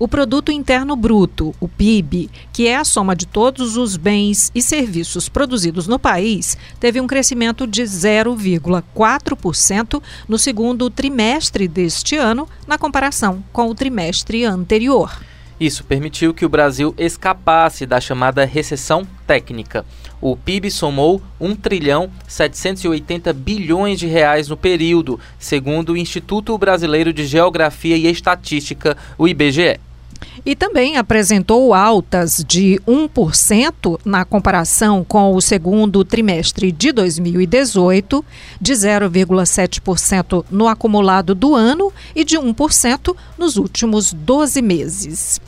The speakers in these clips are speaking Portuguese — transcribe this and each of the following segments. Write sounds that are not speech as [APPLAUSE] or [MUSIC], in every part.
O Produto Interno Bruto, o PIB, que é a soma de todos os bens e serviços produzidos no país, teve um crescimento de 0,4% no segundo trimestre deste ano, na comparação com o trimestre anterior. Isso permitiu que o Brasil escapasse da chamada recessão técnica. O PIB somou 1 trilhão 780 bilhões de reais no período, segundo o Instituto Brasileiro de Geografia e Estatística, o IBGE. E também apresentou altas de 1% na comparação com o segundo trimestre de 2018, de 0,7% no acumulado do ano e de 1% nos últimos 12 meses.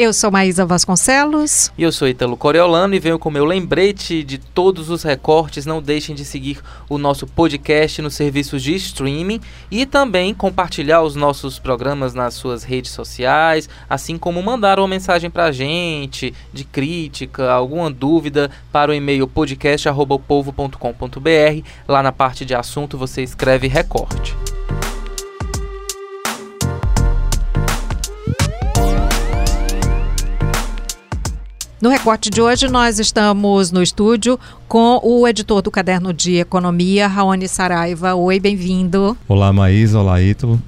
Eu sou Maísa Vasconcelos. E eu sou Italo Coriolano e venho com meu lembrete de todos os recortes. Não deixem de seguir o nosso podcast nos serviços de streaming e também compartilhar os nossos programas nas suas redes sociais, assim como mandar uma mensagem para a gente de crítica, alguma dúvida para o e-mail podcast.povo.com.br. Lá na parte de assunto você escreve recorte. No recorte de hoje, nós estamos no estúdio com o editor do Caderno de Economia, Raoni Saraiva. Oi, bem-vindo. Olá, Maísa. Olá, Ítalo.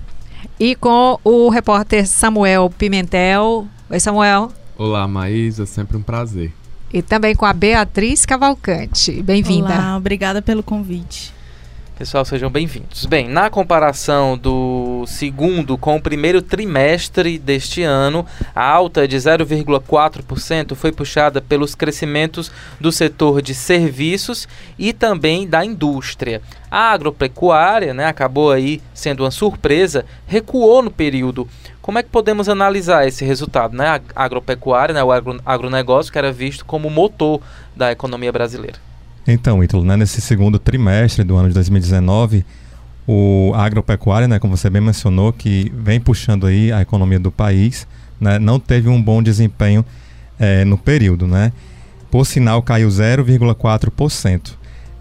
E com o repórter Samuel Pimentel. Oi, Samuel. Olá, Maísa. Sempre um prazer. E também com a Beatriz Cavalcante. Bem-vinda. Olá, obrigada pelo convite. Pessoal, sejam bem-vindos. Bem, na comparação do segundo com o primeiro trimestre deste ano, a alta de 0,4% foi puxada pelos crescimentos do setor de serviços e também da indústria. A agropecuária, né, acabou aí sendo uma surpresa, recuou no período. Como é que podemos analisar esse resultado? Né? A agropecuária, né, o agronegócio, que era visto como motor da economia brasileira. Então, Ítalo, né, nesse segundo trimestre do ano de 2019, o agropecuária, né, como você bem mencionou, que vem puxando aí a economia do país, né, não teve um bom desempenho é, no período, né? Por sinal, caiu 0,4%.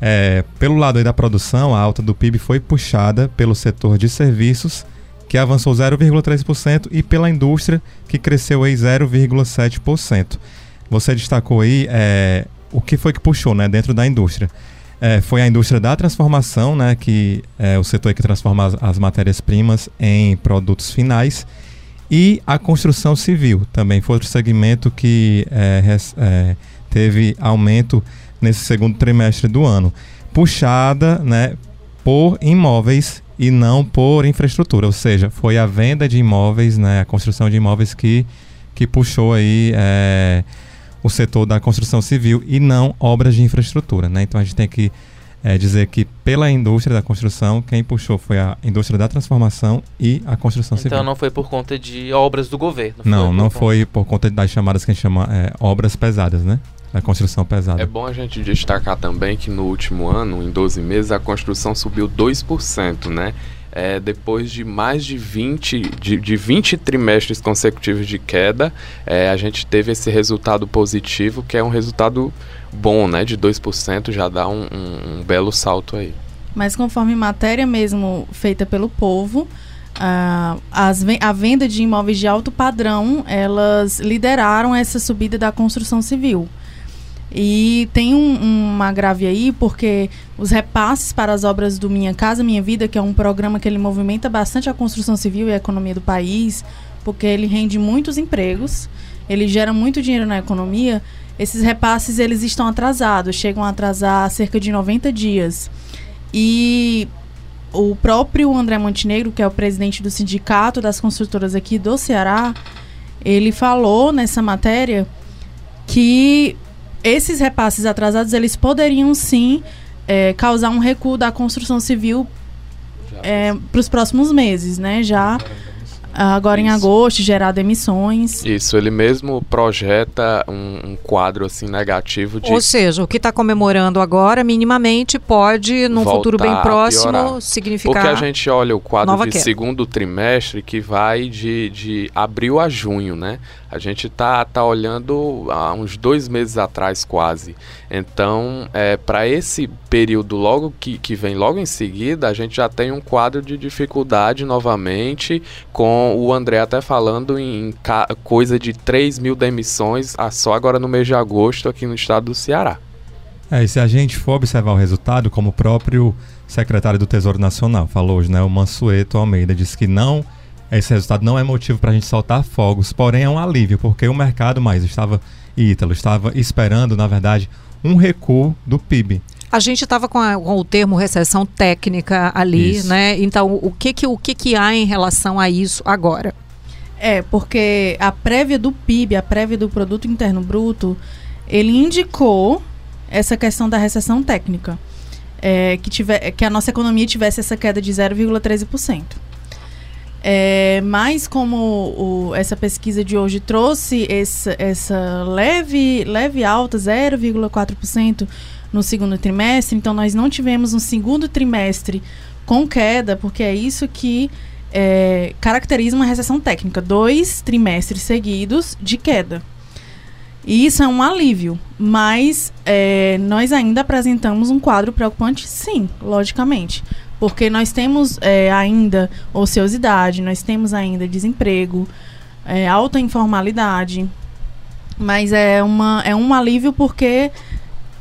É, pelo lado da produção, a alta do PIB foi puxada pelo setor de serviços, que avançou 0,3%, e pela indústria, que cresceu aí 0,7%. Você destacou aí é, o que foi que puxou né, dentro da indústria? É, foi a indústria da transformação, né, que é o setor que transforma as, as matérias-primas em produtos finais, e a construção civil também foi outro segmento que é, é, teve aumento nesse segundo trimestre do ano, puxada né, por imóveis e não por infraestrutura, ou seja, foi a venda de imóveis, né, a construção de imóveis que, que puxou aí é, o setor da construção civil e não obras de infraestrutura. Né? Então a gente tem que é, dizer que pela indústria da construção, quem puxou foi a indústria da transformação e a construção então, civil. Então não foi por conta de obras do governo? Não, foi não por foi por conta das chamadas que a gente chama é, obras pesadas, né? Da construção pesada. É bom a gente destacar também que no último ano, em 12 meses, a construção subiu 2%, né? É, depois de mais de 20, de, de 20 trimestres consecutivos de queda, é, a gente teve esse resultado positivo, que é um resultado bom, né? De 2% já dá um, um, um belo salto aí. Mas conforme matéria mesmo feita pelo povo, uh, as, a venda de imóveis de alto padrão, elas lideraram essa subida da construção civil. E tem um, uma grave aí, porque os repasses para as obras do Minha Casa Minha Vida, que é um programa que ele movimenta bastante a construção civil e a economia do país, porque ele rende muitos empregos, ele gera muito dinheiro na economia, esses repasses eles estão atrasados, chegam a atrasar cerca de 90 dias. E o próprio André Montenegro, que é o presidente do sindicato das construtoras aqui do Ceará, ele falou nessa matéria que esses repasses atrasados eles poderiam sim é, causar um recuo da construção civil é, para os próximos meses, né? Já agora Isso. em agosto, gerar demissões. Isso, ele mesmo projeta um, um quadro assim negativo de. Ou seja, o que está comemorando agora, minimamente, pode, num futuro bem próximo, significar. Porque a gente olha o quadro de queda. segundo trimestre que vai de, de abril a junho, né? A gente tá, tá olhando há uns dois meses atrás quase. Então, é, para esse período logo que, que vem logo em seguida, a gente já tem um quadro de dificuldade novamente com com o André até falando em coisa de 3 mil demissões só agora no mês de agosto aqui no estado do Ceará. É, e se a gente for observar o resultado, como o próprio secretário do Tesouro Nacional falou hoje, né, o Mansueto Almeida, disse que não, esse resultado não é motivo para a gente soltar fogos, porém é um alívio, porque o mercado mais estava, Ítalo, estava esperando, na verdade, um recuo do PIB. A gente estava com, com, o termo recessão técnica ali, isso. né? Então, o que que, o que que há em relação a isso agora? É, porque a prévia do PIB, a prévia do Produto Interno Bruto, ele indicou essa questão da recessão técnica. É, que, tiver, que a nossa economia tivesse essa queda de 0,13%. É, mas como o, essa pesquisa de hoje trouxe essa, essa leve, leve alta, 0,4% no segundo trimestre, então nós não tivemos um segundo trimestre com queda, porque é isso que é, caracteriza uma recessão técnica, dois trimestres seguidos de queda. E isso é um alívio, mas é, nós ainda apresentamos um quadro preocupante, sim, logicamente. Porque nós temos é, ainda ociosidade, nós temos ainda desemprego, é, alta informalidade. Mas é, uma, é um alívio porque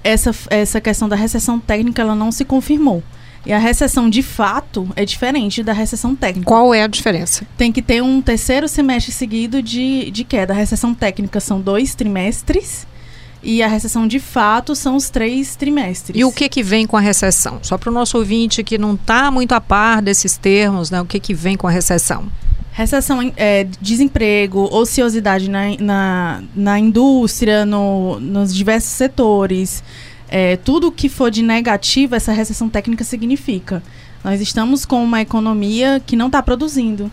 essa, essa questão da recessão técnica ela não se confirmou. E a recessão de fato é diferente da recessão técnica. Qual é a diferença? Tem que ter um terceiro semestre seguido de, de queda. A recessão técnica são dois trimestres e a recessão de fato são os três trimestres. E o que que vem com a recessão? Só para o nosso ouvinte que não está muito a par desses termos, né? O que que vem com a recessão? Recessão, é, desemprego, ociosidade na, na, na indústria, no, nos diversos setores, é, tudo que for de negativo, essa recessão técnica significa. Nós estamos com uma economia que não está produzindo,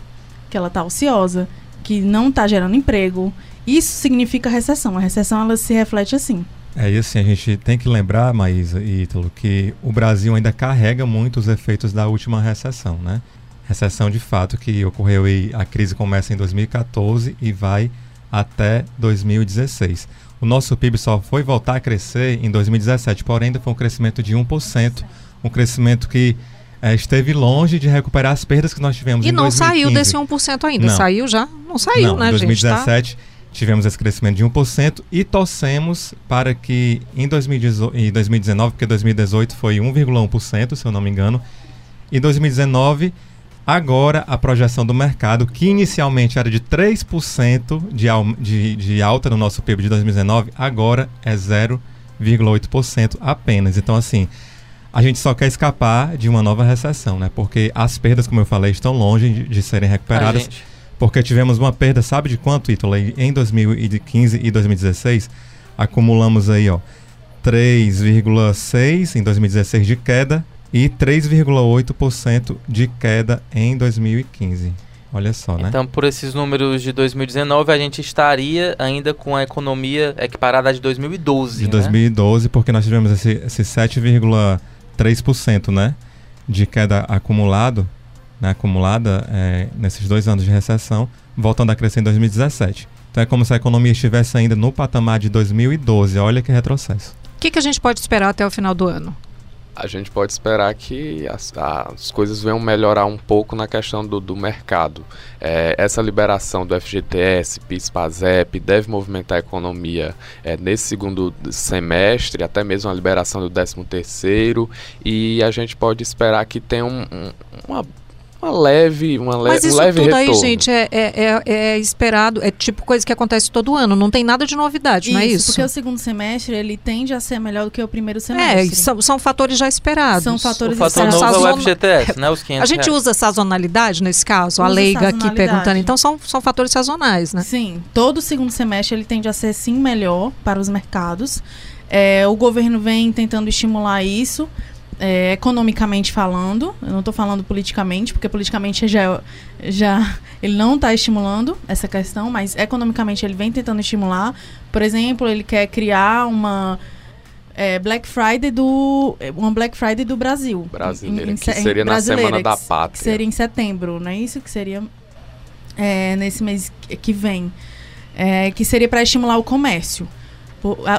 que ela está ociosa, que não está gerando emprego. Isso significa recessão. A recessão ela se reflete assim. É, e assim, a gente tem que lembrar, Maísa e Ítalo, que o Brasil ainda carrega muito os efeitos da última recessão, né? Recessão de fato que ocorreu e a crise começa em 2014 e vai até 2016. O nosso PIB só foi voltar a crescer em 2017, porém ainda foi um crescimento de 1%, um crescimento que é, esteve longe de recuperar as perdas que nós tivemos e em 2015. E não saiu desse 1% ainda, não. saiu já? Não saiu, não, né, em 2017 gente, tá? tivemos esse crescimento de 1% e torcemos para que em 2019, porque 2018 foi 1,1%, se eu não me engano, em 2019 Agora, a projeção do mercado, que inicialmente era de 3% de, de, de alta no nosso PIB de 2019, agora é 0,8% apenas. Então, assim, a gente só quer escapar de uma nova recessão, né? Porque as perdas, como eu falei, estão longe de, de serem recuperadas. Porque tivemos uma perda, sabe de quanto, Ítalo? Em 2015 e 2016, acumulamos aí, ó, 3,6 em 2016 de queda e 3,8% de queda em 2015. Olha só, né? Então, por esses números de 2019, a gente estaria ainda com a economia equiparada de 2012. De né? 2012, porque nós tivemos esse, esse 7,3% né, de queda acumulado, né, acumulada é, nesses dois anos de recessão, voltando a crescer em 2017. Então é como se a economia estivesse ainda no patamar de 2012. Olha que retrocesso. O que, que a gente pode esperar até o final do ano? A gente pode esperar que as, as coisas venham melhorar um pouco na questão do, do mercado. É, essa liberação do FGTS, PIS, PASEP deve movimentar a economia é, nesse segundo semestre, até mesmo a liberação do 13 terceiro, e a gente pode esperar que tenha um, um, uma uma leve, uma le Mas isso um leve tudo retorno. aí, gente, é, é, é, é, esperado, é tipo coisa que acontece todo ano, não tem nada de novidade, isso, não é isso? porque o segundo semestre, ele tende a ser melhor do que o primeiro semestre. É, são, são fatores já esperados. São fatores o fator esperados. novo é o FGTS, né, os 500 A gente reais. usa sazonalidade nesse caso? Usa a leiga aqui perguntando, então são, são fatores sazonais, né? Sim, todo segundo semestre ele tende a ser sim melhor para os mercados. É, o governo vem tentando estimular isso, é, economicamente falando, eu não estou falando politicamente, porque politicamente já, já ele não está estimulando essa questão, mas economicamente ele vem tentando estimular. Por exemplo, ele quer criar uma é, Black Friday do uma Black Friday do Brasil, brasileira, em, em, que seria na semana da pátria, que seria em setembro, não é isso que seria é, nesse mês que vem, é, que seria para estimular o comércio.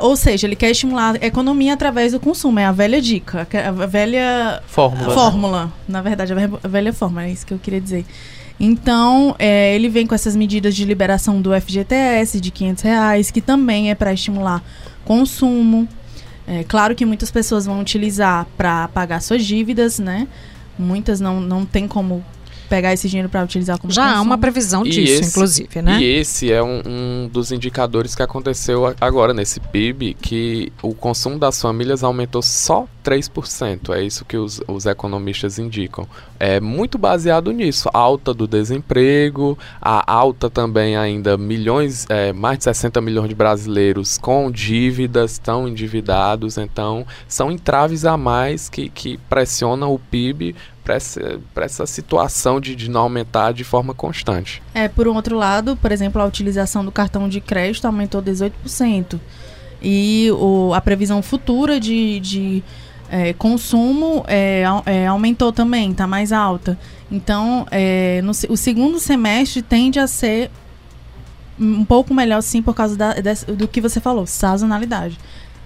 Ou seja, ele quer estimular a economia através do consumo. É a velha dica, a velha fórmula. fórmula. Na verdade, a velha fórmula, é isso que eu queria dizer. Então, é, ele vem com essas medidas de liberação do FGTS de 500 reais, que também é para estimular consumo. É, claro que muitas pessoas vão utilizar para pagar suas dívidas, né? Muitas não, não tem como pegar esse dinheiro para utilizar como Já consumo. há uma previsão E disso, esse- inclusive, né? E esse é um, um dos indicadores que aconteceu agora nesse PIB, que o consumo das famílias aumentou só 3%. É isso que os, os economistas indicam. É muito baseado nisso. A alta do desemprego, a alta também ainda milhões, é, mais de 60 milhões de brasileiros com dívidas, estão endividados. Então, são entraves a mais que, que pressionam o PIB para essa, essa situação de, de não aumentar de forma constante. É, por um outro lado, por exemplo, a utilização do cartão de crédito aumentou 18%. E o, a previsão futura de, de é, consumo é, é, aumentou também, está mais alta. Então, é, no o segundo semestre tende a ser um pouco melhor, sim, por causa da- do que você falou, sazonalidade.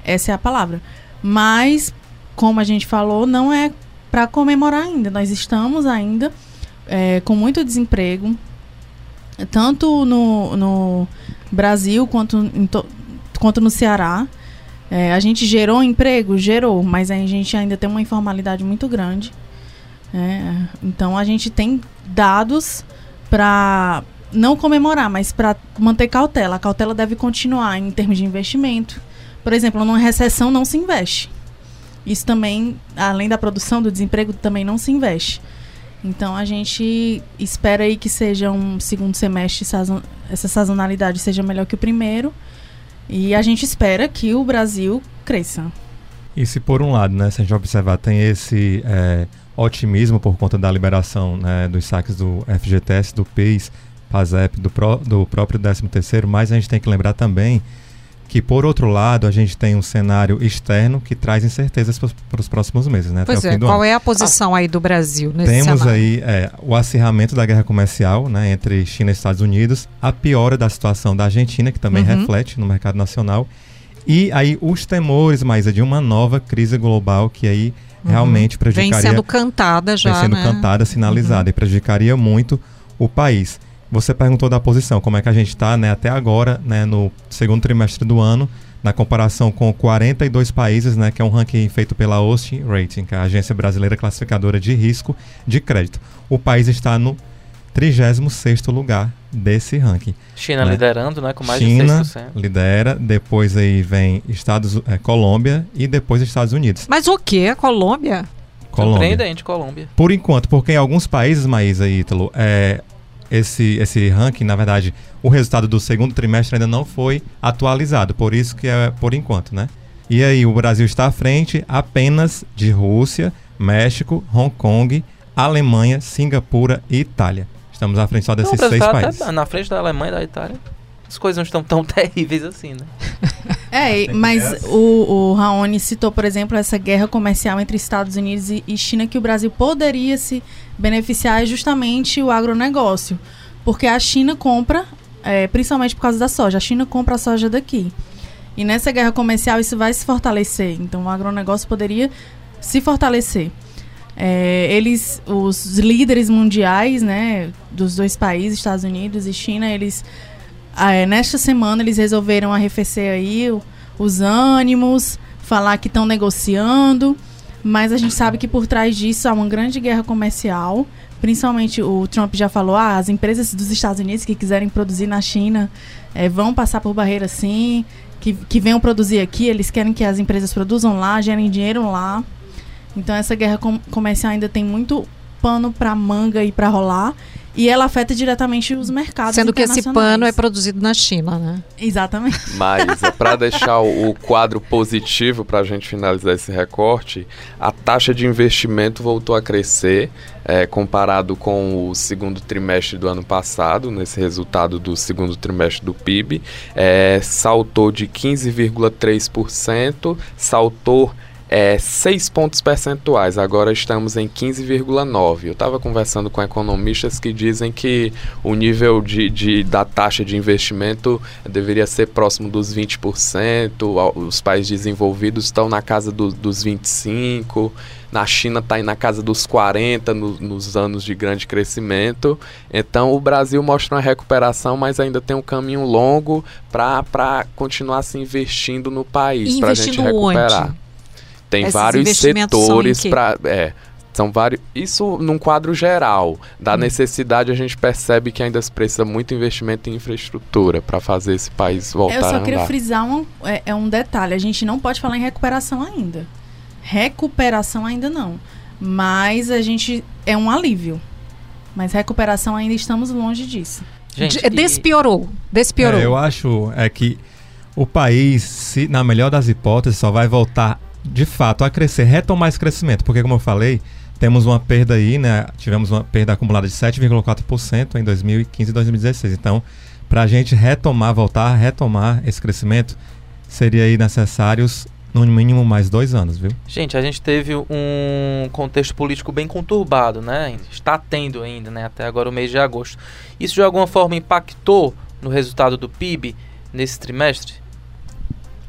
Essa é a palavra. Mas, como a gente falou, não é para comemorar ainda. Nós estamos ainda é, com muito desemprego, tanto no, no Brasil quanto, to- quanto no Ceará. É, a gente gerou emprego? Gerou, mas a gente ainda tem uma informalidade muito grande. né? Então a gente tem dados para não comemorar, mas para manter cautela. A cautela deve continuar em termos de investimento. Por exemplo, numa recessão não se investe. Isso também, além da produção do desemprego, também não se investe. Então a gente espera aí que seja um segundo semestre, essa sazonalidade seja melhor que o primeiro. E a gente espera que o Brasil cresça. E se por um lado, né, se a gente observar, tem esse é, otimismo por conta da liberação né, dos saques do FGTS, do PIS, PASEP, do, do próprio 13º, mas a gente tem que lembrar também que, por outro lado, a gente tem um cenário externo que traz incertezas para os próximos meses, né, Pois é, qual ano. é a posição aí do Brasil nesse Temos cenário? aí é, o acirramento da guerra comercial né, entre China e Estados Unidos, a piora da situação da Argentina, que também Uhum. reflete no mercado nacional, e aí os temores, Maísa, de uma nova crise global que aí realmente Uhum. Vem prejudicaria, sendo cantada já, vem sendo né? cantada, sinalizada, e prejudicaria muito o país. Você perguntou da posição, como é que a gente está né, até agora, né, no segundo trimestre do ano, na comparação com 42 países, né, que é um ranking feito pela Austin Rating, que é a agência brasileira classificadora de risco de crédito. O país está no 36º lugar desse ranking. China Né? liderando, né? Com mais China de 6%. lidera, depois aí vem Estados, é, Colômbia e depois Estados Unidos. Mas o que? A Colômbia? Colômbia. Surpreendente, Colômbia. Por enquanto, porque em alguns países, Maísa e Ítalo, é, esse, esse ranking, na verdade, o resultado do segundo trimestre ainda não foi atualizado, por isso que é por enquanto, né? E aí, o Brasil está à frente apenas de Rússia, México, Hong Kong, Alemanha, Singapura e Itália. Estamos à frente só Não, desses o Brasil seis tá países. até na frente da Alemanha e da Itália. As coisas não estão tão [LAUGHS] terríveis assim, né? [LAUGHS] É, e- mas o, o Raoni citou, por exemplo, essa guerra comercial entre Estados Unidos e, e China que o Brasil poderia se beneficiar é justamente o agronegócio. Porque a China compra, é, principalmente por causa da soja, a China compra a soja daqui. E nessa guerra comercial isso vai se fortalecer. Então o agronegócio poderia se fortalecer. É, eles, os líderes mundiais, né, dos dois países, Estados Unidos e China, eles é, nesta semana eles resolveram arrefecer aí o- os ânimos, falar que estão negociando, mas a gente sabe que por trás disso há uma grande guerra comercial. Principalmente o Trump já falou, ah, as empresas dos Estados Unidos que quiserem produzir na China eh, vão passar por barreira sim, que, que venham produzir aqui, eles querem que as empresas produzam lá, gerem dinheiro lá. Então essa guerra com- comercial ainda tem muito pano para manga e para rolar. E ela afeta diretamente os mercados Sendo que esse pano é produzido na China, né? Exatamente. [LAUGHS] Mas, para deixar o, o quadro positivo para a gente finalizar esse recorte, a taxa de investimento voltou a crescer é, comparado com o segundo trimestre do ano passado, nesse resultado do segundo trimestre do PIB, é, saltou de 15,3%, saltou é, 6 pontos percentuais, agora estamos em 15,9. Eu estava conversando com economistas que dizem que o nível de, de, da taxa de investimento deveria ser próximo dos 20%, os países desenvolvidos estão na casa do, dos 25%, na China está na casa dos 40 no, nos anos de grande crescimento. Então o Brasil mostra uma recuperação, mas ainda tem um caminho longo para continuar se investindo no país, para a gente recuperar. Onde? Tem Esses vários setores para. É, são vários. Isso num quadro geral. Da hum. necessidade, a gente percebe que ainda se precisa muito investimento em infraestrutura para fazer esse país voltar a andar. Eu só queria frisar um, é, é, um detalhe: a gente não pode falar em recuperação ainda. Recuperação ainda não. Mas a gente. É um alívio. Mas recuperação ainda estamos longe disso. Gente, despiorou. Despiorou. É, eu acho é que o país, se, na melhor das hipóteses, só vai voltar de fato a crescer, retomar esse crescimento. Porque, como eu falei, temos uma perda aí, né? Tivemos uma perda acumulada de 7,4% em 2015 e 2016. Então, para a gente retomar, voltar a retomar esse crescimento, seria aí necessários no mínimo mais dois anos, viu? Gente, a gente teve um contexto político bem conturbado, né? Está tendo ainda, né? Até agora o mês de agosto. Isso de alguma forma impactou no resultado do PIB nesse trimestre?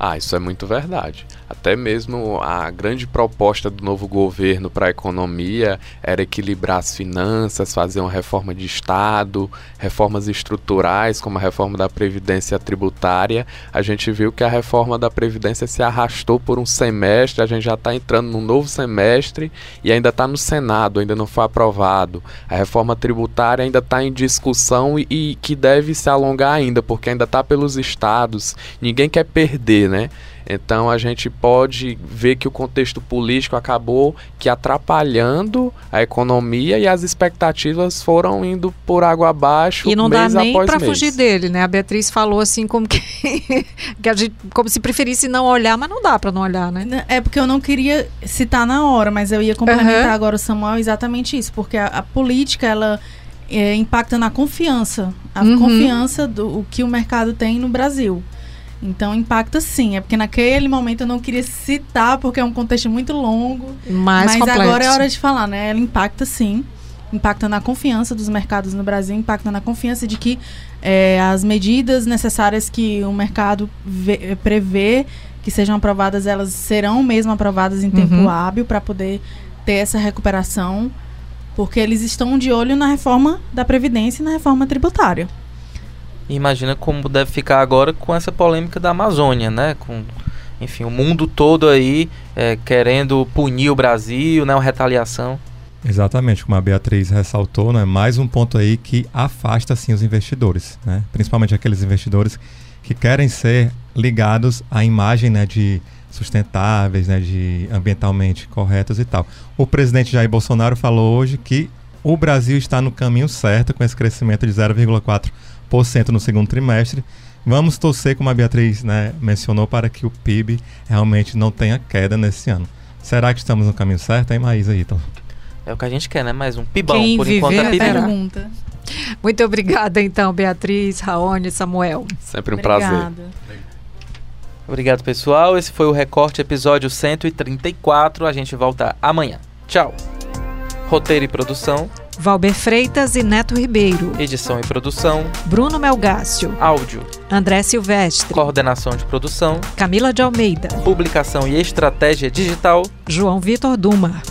Ah, isso é muito verdade. Até mesmo a grande proposta do novo governo para a economia era equilibrar as finanças, fazer uma reforma de Estado, reformas estruturais, como a reforma da Previdência Tributária. A gente viu que a reforma da Previdência se arrastou por um semestre, a gente já está entrando num novo semestre e ainda está no Senado, ainda não foi aprovado. A reforma tributária ainda está em discussão e, e que deve se alongar ainda, porque ainda está pelos estados. Ninguém quer perder, né? Então a gente pode ver que o contexto político acabou que atrapalhando a economia e as expectativas foram indo por água abaixo. E não dá nem para fugir dele, né? A Beatriz falou assim como que, [LAUGHS] que a gente, como se preferisse não olhar, mas não dá para não olhar, né? É porque eu não queria citar na hora, mas eu ia complementar uhum. agora o Samuel exatamente isso, porque a, a política ela é, impacta na confiança, a uhum. confiança do o que o mercado tem no Brasil. Então impacta sim. É porque naquele momento eu não queria citar, porque é um contexto muito longo. Mais mas agora é hora de falar, né? Ela impacta sim. Impacta na confiança dos mercados no Brasil, impacta na confiança de que é, as medidas necessárias que o mercado vê, prevê que sejam aprovadas, elas serão mesmo aprovadas em tempo uhum. hábil para poder ter essa recuperação, porque eles estão de olho na reforma da Previdência e na reforma tributária. Imagina como deve ficar agora com essa polêmica da Amazônia, né? Com, enfim, o mundo todo aí é, querendo punir o Brasil, né? Uma retaliação. Exatamente, como a Beatriz ressaltou, né? Mais um ponto aí que afasta assim os investidores, né? Principalmente aqueles investidores que querem ser ligados à imagem, né? De sustentáveis, né? De ambientalmente corretos e tal. O presidente Jair Bolsonaro falou hoje que o Brasil está no caminho certo com esse crescimento de 0,4 no segundo trimestre. Vamos torcer, como a Beatriz né, mencionou, para que o PIB realmente não tenha queda nesse ano. Será que estamos no caminho certo, hein, Maísa Ítalo? É o que a gente quer, né? Mais um pibão, Quem por enquanto é pibão. Pergunta. Muito obrigada, então, Beatriz, Raoni, Samuel. Sempre um Obrigada. prazer. Obrigado, pessoal. Esse foi o Recorte, episódio 134. A gente volta amanhã. Tchau. Roteiro e produção, Valber Freitas e Neto Ribeiro. Edição e produção: Bruno Melgácio. Áudio: André Silvestre. Coordenação de produção: Camila de Almeida. Publicação e estratégia digital: João Vitor Duma.